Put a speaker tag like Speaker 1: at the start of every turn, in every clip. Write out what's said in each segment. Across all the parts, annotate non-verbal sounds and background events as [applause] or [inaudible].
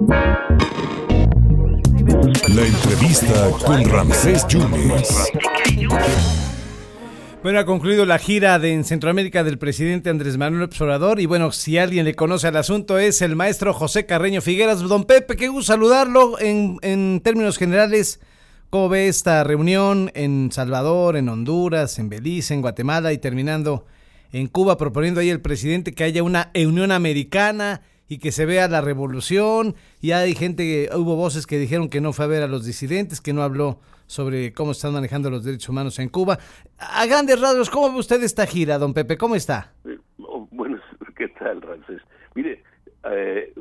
Speaker 1: La entrevista con Ramsés Yunes.
Speaker 2: Bueno, ha concluido la gira de, en Centroamérica del presidente Andrés Manuel Obrador y bueno, si alguien le conoce al asunto es el maestro José Carreño Figueras. Don Pepe, qué gusto saludarlo en, en términos generales. ¿Cómo ve esta reunión en Salvador, en Honduras, en Belice, en Guatemala y terminando en Cuba, proponiendo ahí el presidente que haya una Unión Americana y que se vea la revolución? Y hay gente, hubo voces que dijeron que no fue a ver a los disidentes, que no habló sobre cómo están manejando los derechos humanos en Cuba. A grandes rasgos, ¿cómo ve usted esta gira, don Pepe? ¿Cómo está?
Speaker 3: Oh, bueno, [laughs] ¿qué tal, Ramsés? Mire, eh,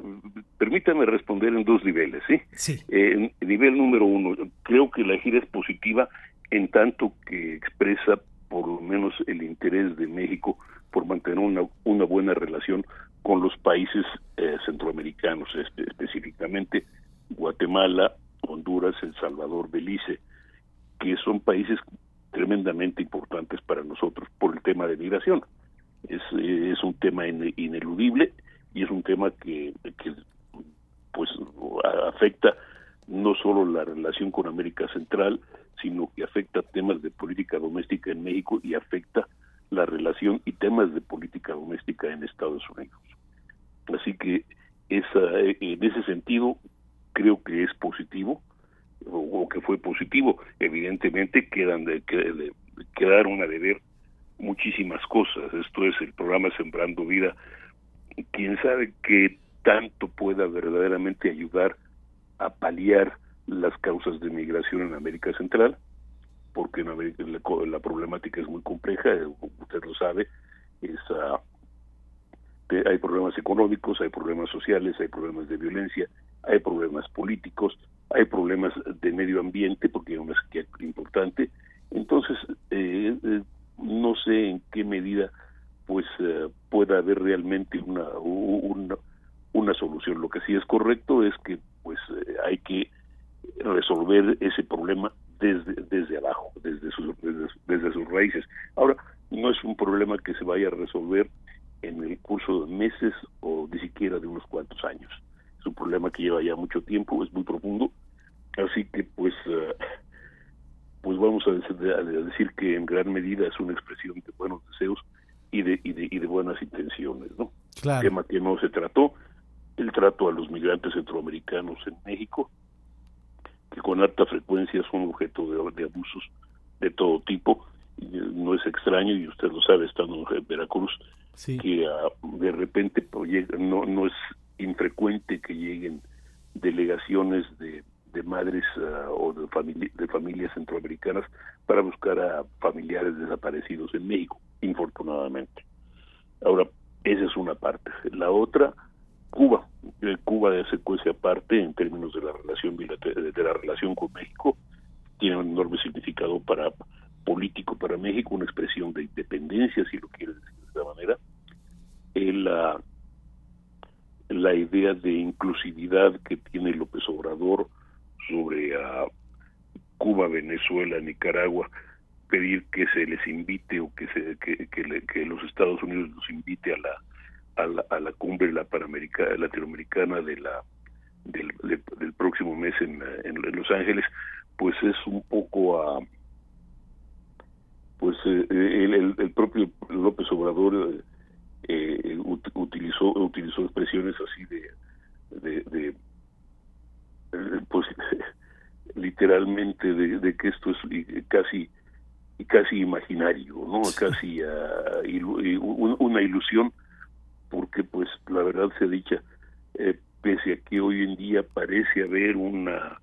Speaker 3: permítame responder en dos niveles, ¿sí?
Speaker 2: Sí.
Speaker 3: Eh, nivel número uno, creo que la gira es positiva en tanto que expresa por lo menos el interés de México por mantener una, una buena relación con los países eh, centroamericanos, específicamente Guatemala, Honduras, El Salvador, Belice que son países tremendamente importantes para nosotros por el tema de migración. Es, es un tema ineludible y es un tema que, que pues afecta no solo la relación con América Central, sino que afecta temas de política doméstica en México y afecta la relación y temas de política doméstica en Estados Unidos. Así que esa, en ese sentido creo que es positivo o, que fue positivo. Evidentemente quedan de, quedaron a deber muchísimas cosas. Esto es el programa Sembrando Vida. Quién sabe qué tanto pueda verdaderamente ayudar a paliar las causas de migración en América Central, porque en América, la, problemática es muy compleja, usted lo sabe, es, hay problemas económicos, hay problemas sociales, hay problemas de violencia, hay problemas políticos, hay problemas de medio ambiente, porque hay una sequía importante. Entonces, eh, eh, no sé en qué medida pues eh, pueda haber realmente una, una, solución. Lo que sí es correcto es que pues hay que resolver ese problema desde desde abajo, desde, desde sus raíces. Ahora, no es un problema que se vaya a resolver en el curso de meses o ni siquiera de unos cuantos años es un problema que lleva ya mucho tiempo, es muy profundo, así que pues eh, pues vamos a decir, que en gran medida es una expresión de buenos deseos y de, y de, y de buenas intenciones, ¿no?
Speaker 2: Claro.
Speaker 3: Tema que no se trató, el trato a los migrantes centroamericanos en México, que con alta frecuencia son objeto de, abusos de todo tipo, no es extraño y usted lo sabe estando en Veracruz que ah, de repente pues, no no es infrecuente que lleguen delegaciones de, de madres uh, o de, familia, de familias centroamericanas para buscar a familiares desaparecidos en México, infortunadamente. Ahora, esa es una parte. La otra, Cuba. Cuba se cuece aparte en términos de la relación de la relación con México. Tiene un enorme significado para político para México, una expresión de independencia, si lo quiere decir de esa manera. Uh, la idea de inclusividad que tiene López Obrador sobre a Cuba, Venezuela, Nicaragua, pedir que se les invite o que se que, los Estados Unidos los invite a la a la, a la cumbre la latinoamericana de la del, del próximo mes en, en, Los Ángeles pues es un poco a pues eh, el, el, propio López Obrador eh, eh, utilizó utilizó expresiones así de, de, eh, pues [laughs] literalmente de, que esto es casi casi imaginario no casi uh, una ilusión porque pues la verdad se dicha eh, pese a que hoy en día parece haber una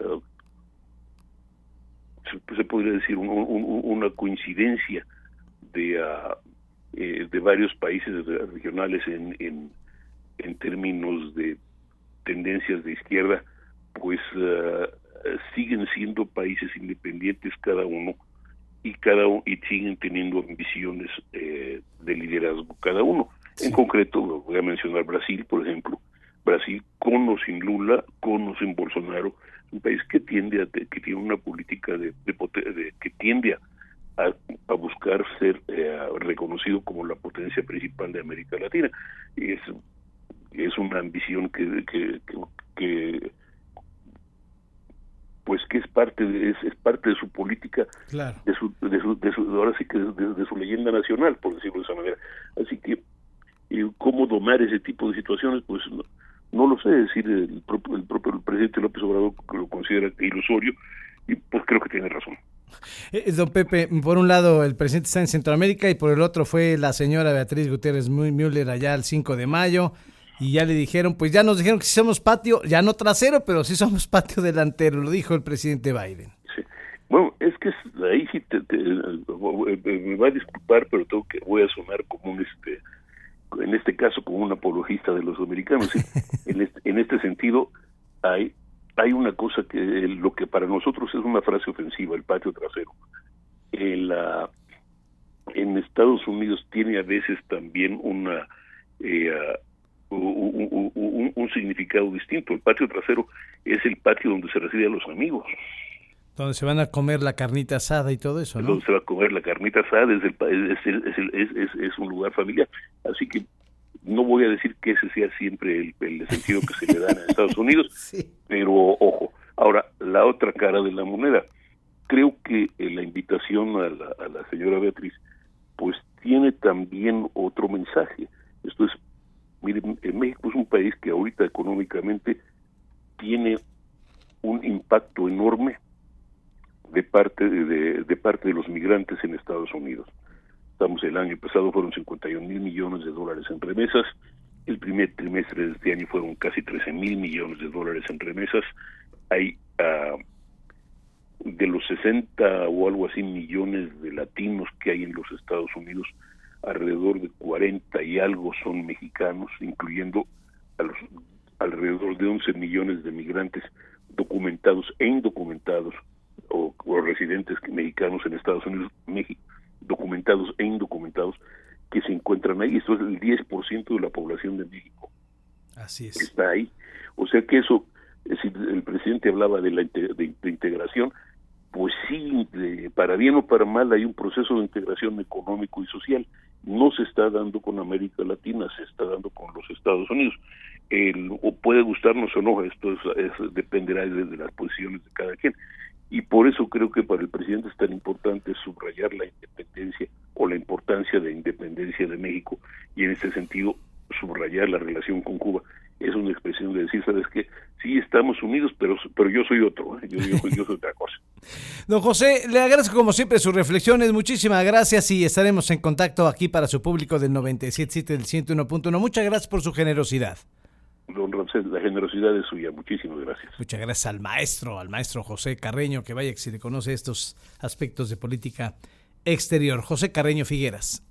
Speaker 3: uh, se, podría decir una coincidencia de uh, eh, de varios países regionales en, en, en, términos de tendencias de izquierda, pues uh, siguen siendo países independientes cada uno y cada y siguen teniendo ambiciones eh, de liderazgo cada uno. En concreto, voy a mencionar Brasil, por ejemplo. Brasil, con o sin Lula, con o sin Bolsonaro, un país que tiende a, que tiene una política de, de que tiende a reconocido como la potencia principal de América Latina. Y es, es una ambición que, que, que, pues que es parte de, es, es parte de su política de, su, de su de su ahora sí que de, su leyenda nacional por decirlo de esa manera. Así que cómo domar ese tipo de situaciones pues no, no lo sé. Decir el propio el propio presidente López Obrador lo considera ilusorio y pues creo que tiene razón. [laughs]
Speaker 2: Eh, don Pepe, por un lado el presidente está en Centroamérica y por el otro fue la señora Beatriz Gutiérrez Müller allá el 5 de mayo y ya le dijeron, pues ya nos dijeron que si somos patio, ya no trasero, pero sí somos [laughs] patio delantero, lo dijo el presidente Biden.
Speaker 3: Sí. Bueno, es que ahí sí te, me va a disculpar, pero tengo que voy a sonar como un este en este caso como un apologista de los americanos. [laughs] en, este, en este sentido hay hay una cosa que lo que para nosotros es una frase ofensiva, el patio trasero. En, la, en Estados Unidos tiene a veces también una eh, un, un, significado distinto. El patio trasero es el patio donde se reciben los amigos.
Speaker 2: Donde se van a comer la carnita asada y todo eso, ¿no?
Speaker 3: Donde se va a comer la carnita asada, es, el, es, el, es, es, es, un lugar familiar. Así que no voy a decir que ese sea siempre el, sentido que se le da en [laughs] Estados Unidos, pero ojo. Ahora, la otra cara de la moneda. Creo que eh, la invitación a la, a la señora Beatriz, pues tiene también otro mensaje. Esto es, miren, México es un país que ahorita económicamente tiene un impacto enorme de parte de, de parte de los migrantes en Estados Unidos. Estamos el año pasado fueron 51 mil millones de dólares en remesas. El primer trimestre de este año fueron casi 13 mil millones de dólares en remesas. Hay uh, de los 60 o algo así millones de latinos que hay en los Estados Unidos, alrededor de 40 y algo son mexicanos, incluyendo a los alrededor de 11 millones de migrantes documentados e indocumentados o, o residentes mexicanos en Estados Unidos, México documentados e indocumentados que se encuentran ahí. Esto es el 10% de la población de México.
Speaker 2: Así es.
Speaker 3: Está ahí. O sea que eso, si el presidente hablaba de la de, integración, pues sí, para bien o para mal hay un proceso de integración económico y social. No se está dando con América Latina, se está dando con los Estados Unidos. El, o puede gustarnos o no, esto es, dependerá de, de las posiciones de cada quien y por eso creo que para el presidente es tan importante subrayar la independencia o la importancia de independencia de México y en este sentido subrayar la relación con Cuba es una expresión de decir, sabes que sí estamos unidos, pero pero yo soy otro, ¿eh? yo, yo, soy otra cosa. [laughs]
Speaker 2: Don José, le agradezco como siempre sus reflexiones, muchísimas gracias y estaremos en contacto aquí para su público del 97.7 del 101.1. Muchas gracias por su generosidad
Speaker 3: don Ramsés, la generosidad es suya. Muchísimas gracias.
Speaker 2: Muchas gracias al maestro, al maestro José Carreño, que vaya que si le conoce estos aspectos de política exterior. José Carreño Figueras.